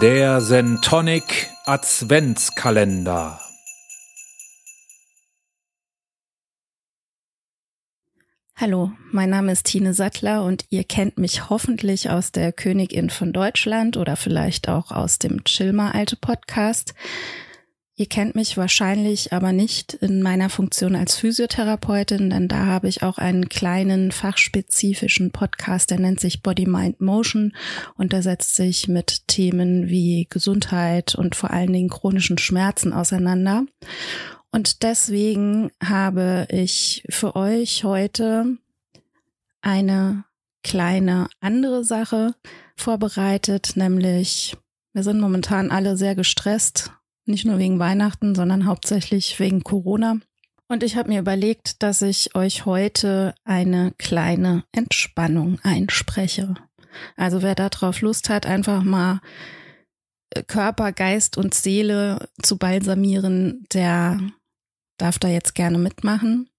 Der Sentonic Adventskalender. Hallo, mein Name ist Tine Sattler und ihr kennt mich hoffentlich aus der Königin von Deutschland oder vielleicht auch aus dem Chilmer Alte Podcast. Ihr kennt mich wahrscheinlich aber nicht in meiner Funktion als Physiotherapeutin, denn da habe ich auch einen kleinen fachspezifischen Podcast, der nennt sich Body Mind Motion und der setzt sich mit Themen wie Gesundheit und vor allen Dingen chronischen Schmerzen auseinander. Und deswegen habe ich für euch heute eine kleine andere Sache vorbereitet, nämlich wir sind momentan alle sehr gestresst nicht nur wegen Weihnachten, sondern hauptsächlich wegen Corona. Und ich habe mir überlegt, dass ich euch heute eine kleine Entspannung einspreche. Also wer darauf Lust hat, einfach mal äh, Körper, Geist und Seele zu balsamieren, der darf da jetzt gerne mitmachen.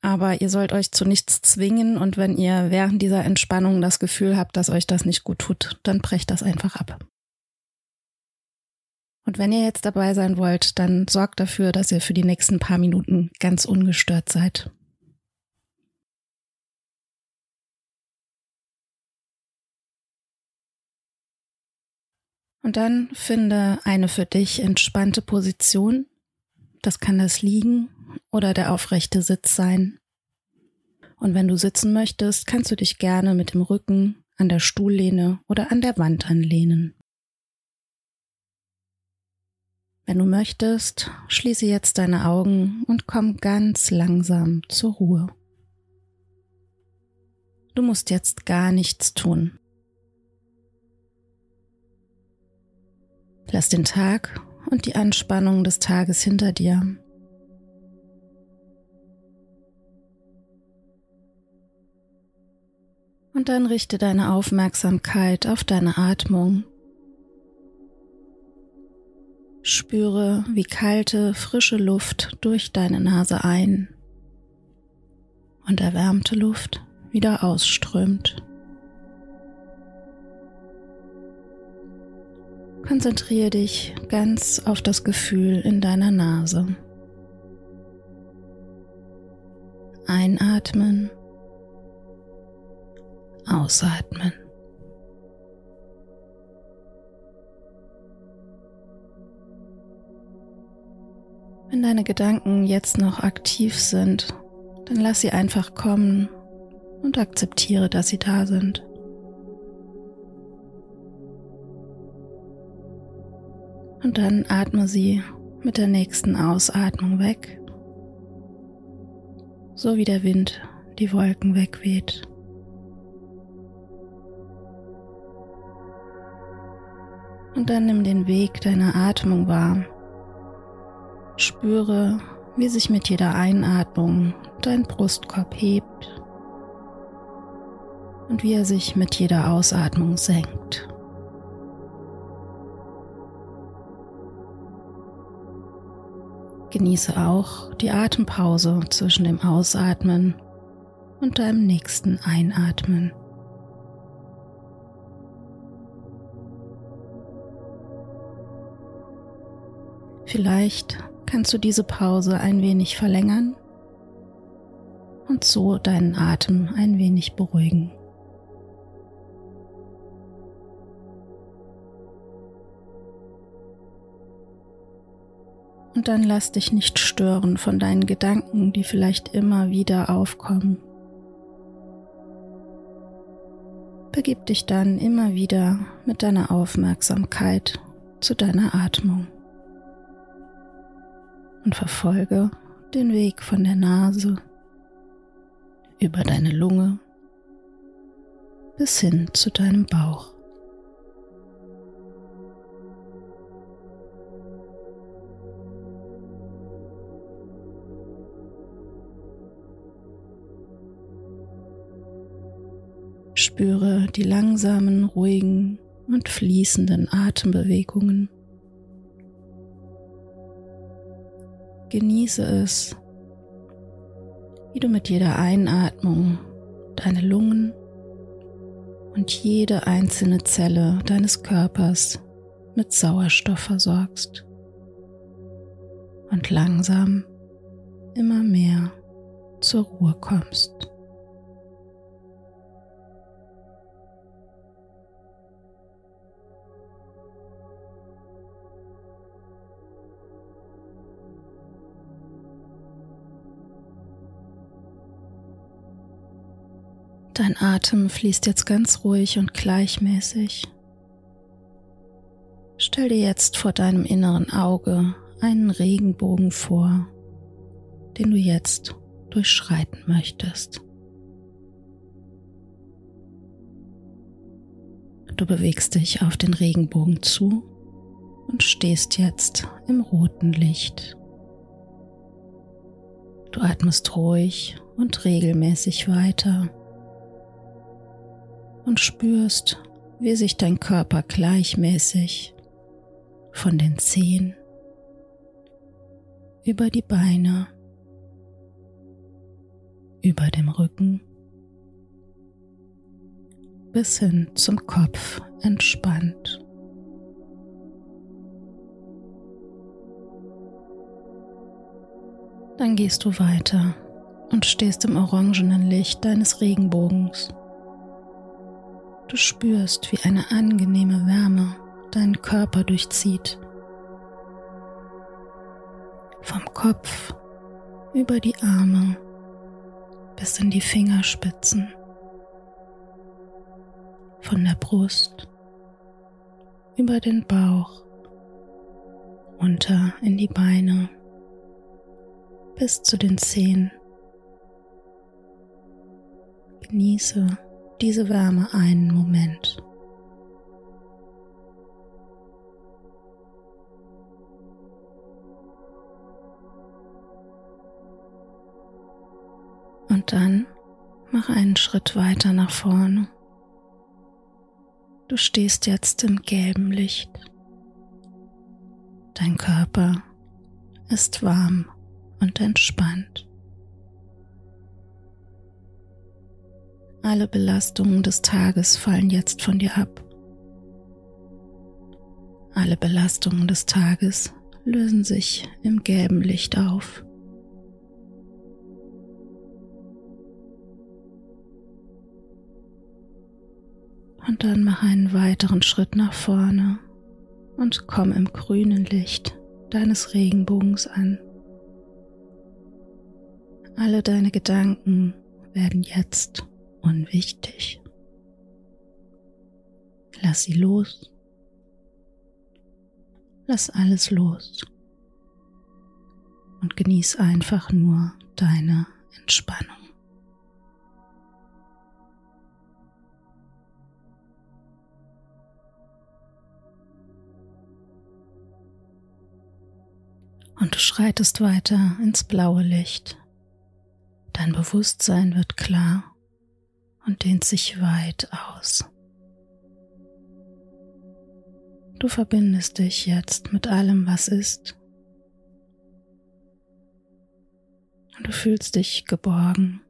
Aber ihr sollt euch zu nichts zwingen und wenn ihr während dieser Entspannung das Gefühl habt, dass euch das nicht gut tut, dann brecht das einfach ab. Und wenn ihr jetzt dabei sein wollt, dann sorgt dafür, dass ihr für die nächsten paar Minuten ganz ungestört seid. Und dann finde eine für dich entspannte Position. Das kann das Liegen oder der aufrechte Sitz sein. Und wenn du sitzen möchtest, kannst du dich gerne mit dem Rücken an der Stuhllehne oder an der Wand anlehnen. Wenn du möchtest, schließe jetzt deine Augen und komm ganz langsam zur Ruhe. Du musst jetzt gar nichts tun. Lass den Tag und die Anspannung des Tages hinter dir. Und dann richte deine Aufmerksamkeit auf deine Atmung Spüre, wie kalte, frische Luft durch deine Nase ein und erwärmte Luft wieder ausströmt. Konzentriere dich ganz auf das Gefühl in deiner Nase. Einatmen, ausatmen. Wenn deine Gedanken jetzt noch aktiv sind, dann lass sie einfach kommen und akzeptiere, dass sie da sind. Und dann atme sie mit der nächsten Ausatmung weg, so wie der Wind die Wolken wegweht. Und dann nimm den Weg deiner Atmung wahr. Spüre, wie sich mit jeder Einatmung dein Brustkorb hebt und wie er sich mit jeder Ausatmung senkt. Genieße auch die Atempause zwischen dem Ausatmen und deinem nächsten Einatmen. Vielleicht kannst du diese Pause ein wenig verlängern und so deinen Atem ein wenig beruhigen. Und dann lass dich nicht stören von deinen Gedanken, die vielleicht immer wieder aufkommen. Begib dich dann immer wieder mit deiner Aufmerksamkeit zu deiner Atmung und verfolge den Weg von der Nase über deine Lunge bis hin zu deinem Bauch. Spüre die langsamen, ruhigen und fließenden Atembewegungen Genieße es, wie du mit jeder Einatmung deine Lungen und jede einzelne Zelle deines Körpers mit Sauerstoff versorgst und langsam immer mehr zur Ruhe kommst. Dein Atem fließt jetzt ganz ruhig und gleichmäßig. Stell dir jetzt vor deinem inneren Auge einen Regenbogen vor, den du jetzt durchschreiten möchtest. Du bewegst dich auf den Regenbogen zu und stehst jetzt im roten Licht. Du atmest ruhig und regelmäßig weiter und spürst, wie sich dein Körper gleichmäßig von den Zehen über die Beine, über dem Rücken bis hin zum Kopf entspannt. Dann gehst du weiter und stehst im orangenen Licht deines Regenbogens. Du spürst, wie eine angenehme Wärme deinen Körper durchzieht. Vom Kopf über die Arme bis in die Fingerspitzen. Von der Brust über den Bauch runter in die Beine bis zu den Zehen. Genieße diese Wärme einen Moment. Und dann mach einen Schritt weiter nach vorne. Du stehst jetzt im gelben Licht. Dein Körper ist warm und entspannt. Alle Belastungen des Tages fallen jetzt von dir ab. Alle Belastungen des Tages lösen sich im gelben Licht auf. Und dann mach einen weiteren Schritt nach vorne und komm im grünen Licht deines Regenbogens an. Alle deine Gedanken werden jetzt unwichtig. Lass sie los. Lass alles los. Und genieß einfach nur deine Entspannung. Und du schreitest weiter ins blaue Licht. Dein Bewusstsein wird klar und dehnt sich weit aus. Du verbindest dich jetzt mit allem, was ist. Und du fühlst dich geborgen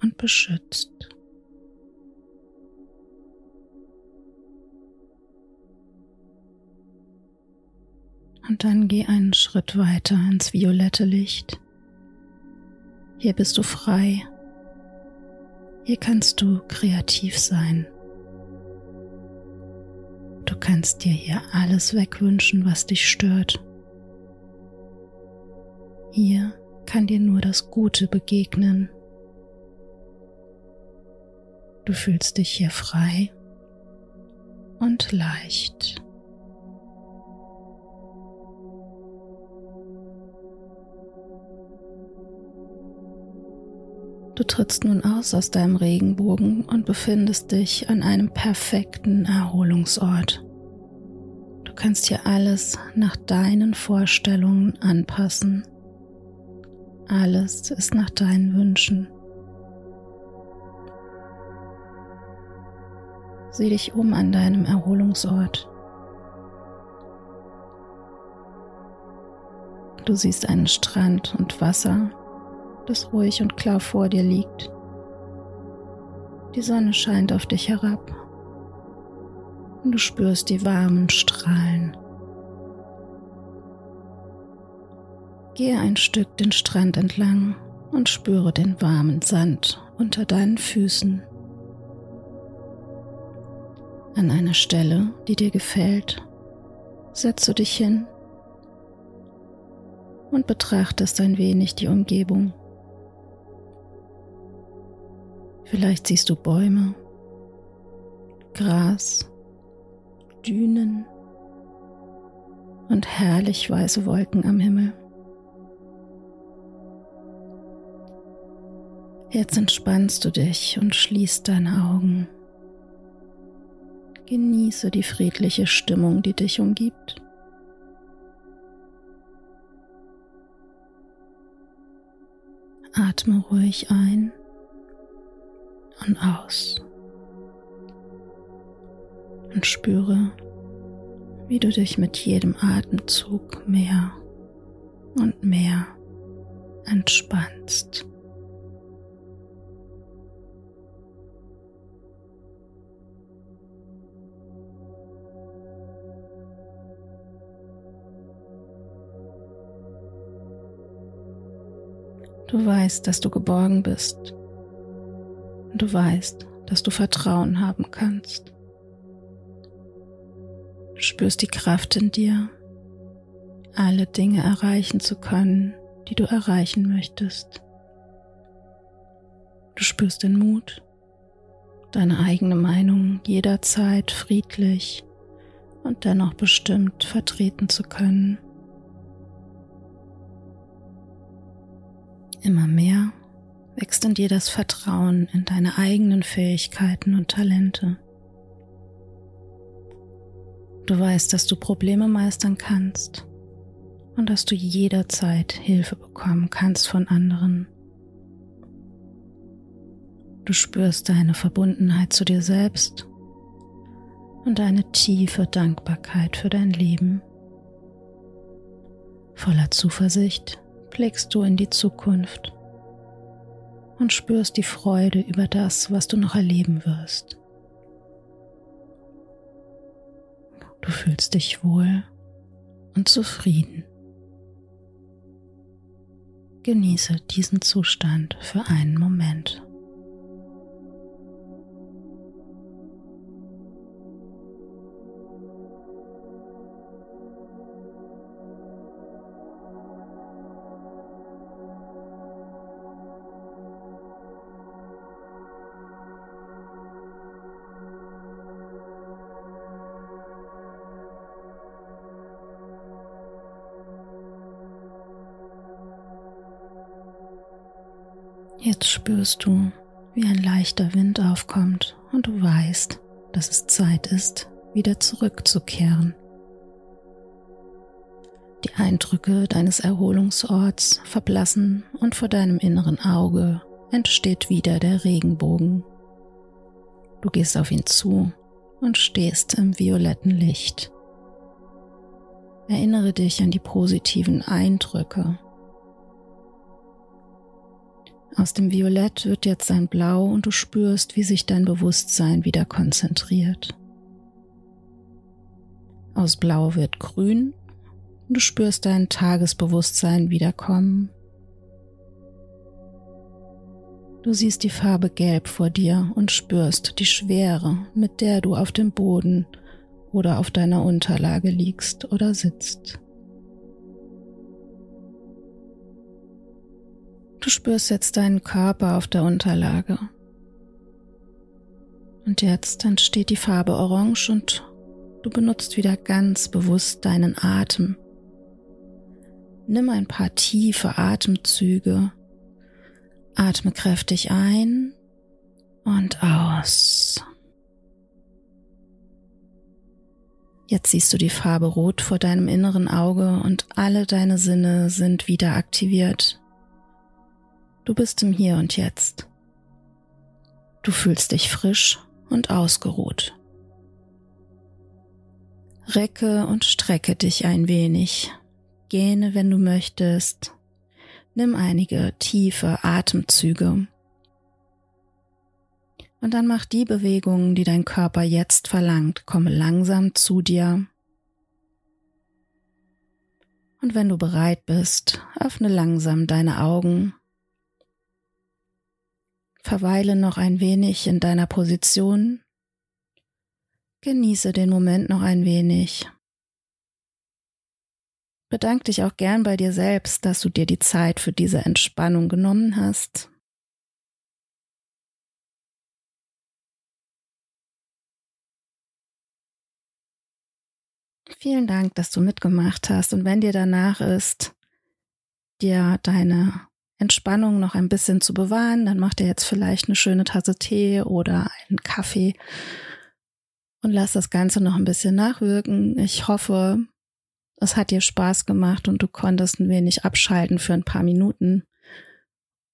und beschützt. Und dann geh einen Schritt weiter ins violette Licht. Hier bist du frei hier kannst du kreativ sein. Du kannst dir hier alles wegwünschen, was dich stört. Hier kann dir nur das Gute begegnen. Du fühlst dich hier frei und leicht. Du trittst nun aus aus deinem Regenbogen und befindest dich an einem perfekten Erholungsort. Du kannst hier alles nach deinen Vorstellungen anpassen. Alles ist nach deinen Wünschen. Sieh dich um an deinem Erholungsort. Du siehst einen Strand und Wasser das ruhig und klar vor dir liegt. Die Sonne scheint auf dich herab. Und du spürst die warmen Strahlen. Gehe ein Stück den Strand entlang und spüre den warmen Sand unter deinen Füßen. An einer Stelle, die dir gefällt, setzt du dich hin und betrachtest ein wenig die Umgebung. Vielleicht siehst du Bäume, Gras, Dünen und herrlich weiße Wolken am Himmel. Jetzt entspannst du dich und schließt deine Augen. Genieße die friedliche Stimmung, die dich umgibt. Atme ruhig ein und aus und spüre, wie du dich mit jedem Atemzug mehr und mehr entspannst. Du weißt, dass du geborgen bist. Du weißt, dass du Vertrauen haben kannst. Du spürst die Kraft in dir, alle Dinge erreichen zu können, die du erreichen möchtest. Du spürst den Mut, deine eigene Meinung jederzeit friedlich und dennoch bestimmt vertreten zu können. Immer mehr wächst in dir das Vertrauen in deine eigenen Fähigkeiten und Talente. Du weißt, dass du Probleme meistern kannst und dass du jederzeit Hilfe bekommen kannst von anderen. Du spürst deine Verbundenheit zu dir selbst und eine tiefe Dankbarkeit für dein Leben. Voller Zuversicht blickst du in die Zukunft und spürst die Freude über das, was du noch erleben wirst. Du fühlst dich wohl und zufrieden. Genieße diesen Zustand für einen Moment. Jetzt spürst du, wie ein leichter Wind aufkommt und du weißt, dass es Zeit ist, wieder zurückzukehren. Die Eindrücke deines Erholungsorts verblassen und vor deinem inneren Auge entsteht wieder der Regenbogen. Du gehst auf ihn zu und stehst im violetten Licht. Erinnere dich an die positiven Eindrücke, aus dem Violett wird jetzt ein Blau und du spürst, wie sich dein Bewusstsein wieder konzentriert. Aus Blau wird Grün und du spürst dein Tagesbewusstsein wiederkommen. Du siehst die Farbe Gelb vor dir und spürst die Schwere, mit der du auf dem Boden oder auf deiner Unterlage liegst oder sitzt. Du spürst jetzt deinen Körper auf der Unterlage. Und jetzt entsteht die Farbe Orange und du benutzt wieder ganz bewusst deinen Atem. Nimm ein paar tiefe Atemzüge. Atme kräftig ein und aus. Jetzt siehst du die Farbe Rot vor deinem inneren Auge und alle deine Sinne sind wieder aktiviert. Du bist im Hier und Jetzt. Du fühlst dich frisch und ausgeruht. Recke und strecke dich ein wenig. Gähne, wenn du möchtest. Nimm einige tiefe Atemzüge. Und dann mach die Bewegungen, die dein Körper jetzt verlangt. Komme langsam zu dir. Und wenn du bereit bist, öffne langsam deine Augen. Verweile noch ein wenig in deiner Position. Genieße den Moment noch ein wenig. Bedank dich auch gern bei dir selbst, dass du dir die Zeit für diese Entspannung genommen hast. Vielen Dank, dass du mitgemacht hast. Und wenn dir danach ist, dir deine Entspannung noch ein bisschen zu bewahren, dann mach dir jetzt vielleicht eine schöne Tasse Tee oder einen Kaffee und lass das Ganze noch ein bisschen nachwirken. Ich hoffe, es hat dir Spaß gemacht und du konntest ein wenig abschalten für ein paar Minuten.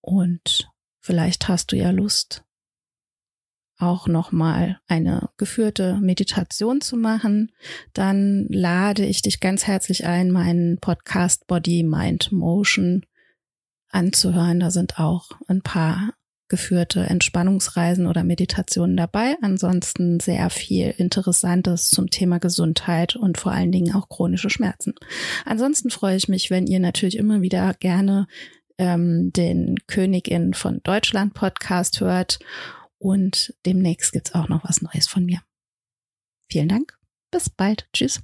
Und vielleicht hast du ja Lust, auch nochmal eine geführte Meditation zu machen, dann lade ich dich ganz herzlich ein, meinen Podcast Body, Mind, Motion anzuhören. Da sind auch ein paar geführte Entspannungsreisen oder Meditationen dabei. Ansonsten sehr viel Interessantes zum Thema Gesundheit und vor allen Dingen auch chronische Schmerzen. Ansonsten freue ich mich, wenn ihr natürlich immer wieder gerne ähm, den Königin von Deutschland Podcast hört und demnächst gibt's auch noch was Neues von mir. Vielen Dank. Bis bald. Tschüss.